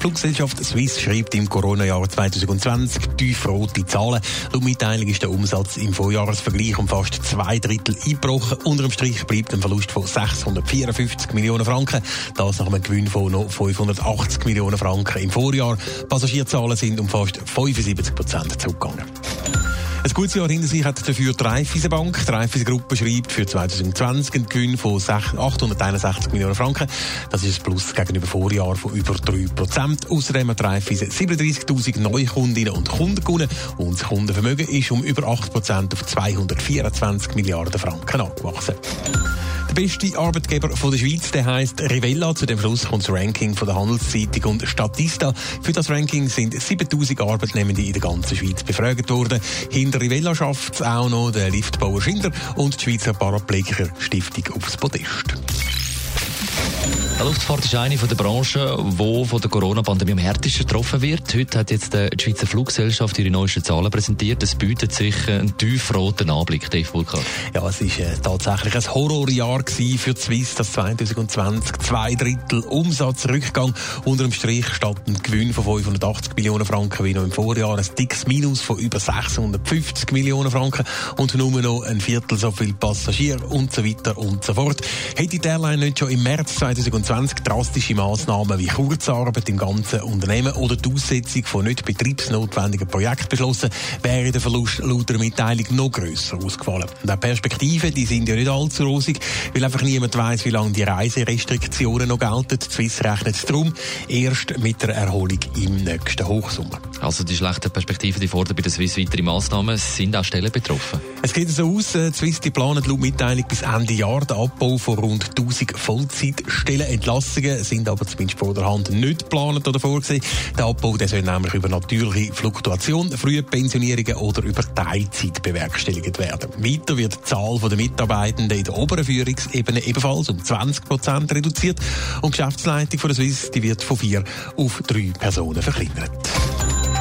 Fluggesellschaft Swiss schreibt im Corona-Jahr 2020 tiefrote Zahlen. Laut Mitteilung ist der Umsatz im Vorjahresvergleich um fast zwei Drittel eingebrochen. Unter dem Strich bleibt ein Verlust von 654 Millionen Franken. Das nach einem Gewinn von noch 580 Millionen Franken im Vorjahr. Passagierzahlen sind um fast 75 Prozent zurückgegangen. Ein gutes Jahr hinter sich hat dafür die Raiffeisen Bank. Die Raiffeisen Gruppe schreibt für 2020 einen Gewinn von 861 Millionen Franken. Das ist ein Plus gegenüber Vorjahr von über 3 Prozent. Außerdem hat Raiffeisen 37.000 neue Kundinnen und Kunden gewonnen und das Kundenvermögen ist um über 8 Prozent auf 224 Milliarden Franken angewachsen. Der beste Arbeitgeber von der Schweiz, der heißt Rivella. Zu dem Schluss kommt das Ranking von der Handelszeitung und Statista. Für das Ranking sind 7000 Arbeitnehmende in der ganzen Schweiz befragt worden. Hinter Rivella schafft es auch noch der Liftbauer Schindler und die Schweizer Paraplegiker Stiftung aufs Podest. Die Luftfahrt ist eine der Branchen, die von der Corona-Pandemie am härtesten getroffen wird. Heute hat jetzt die Schweizer Fluggesellschaft ihre neuesten Zahlen präsentiert. Es bietet sich einen tiefroten Anblick, Dave Vulkan. Ja, es war äh, tatsächlich ein Horrorjahr für die Swiss, das 2020. Zwei Drittel Umsatzrückgang. Unter dem Strich statt ein Gewinn von 580 Millionen Franken wie noch im Vorjahr. Ein dickes Minus von über 650 Millionen Franken und nur noch ein Viertel so viel Passagiere und so weiter und so fort. Hätte die Airline nicht schon im März 2020 20 drastische Maßnahmen wie Kurzarbeit im ganzen Unternehmen oder die Aussetzung von nicht betriebsnotwendigen Projekten beschlossen, wäre der Verlust laut der Mitteilung noch grösser ausgefallen. Und auch Perspektiven, die sind ja nicht allzu rosig, weil einfach niemand weiß, wie lange die Reiserestriktionen noch gelten. Die Swiss rechnet darum erst mit der Erholung im nächsten Hochsommer. Also die schlechten Perspektiven, die fordern bei der Swiss weitere Maßnahmen, sind auch Stellen betroffen. Es geht so aus, äh, die Swiss die planen laut Mitteilung bis Ende Jahr den Abbau von rund 1000 Vollzeitstellen Entlassungen sind aber zumindest vor der Hand nicht geplant oder vorgesehen. Der Abbau der soll nämlich über natürliche Fluktuation, frühe Pensionierungen oder über Teilzeit bewerkstelligt werden. Weiter wird die Zahl der Mitarbeitenden in der oberen Führungsebene ebenfalls um 20 Prozent reduziert und die Geschäftsleitung von der Swiss die wird von vier auf drei Personen verkleinert.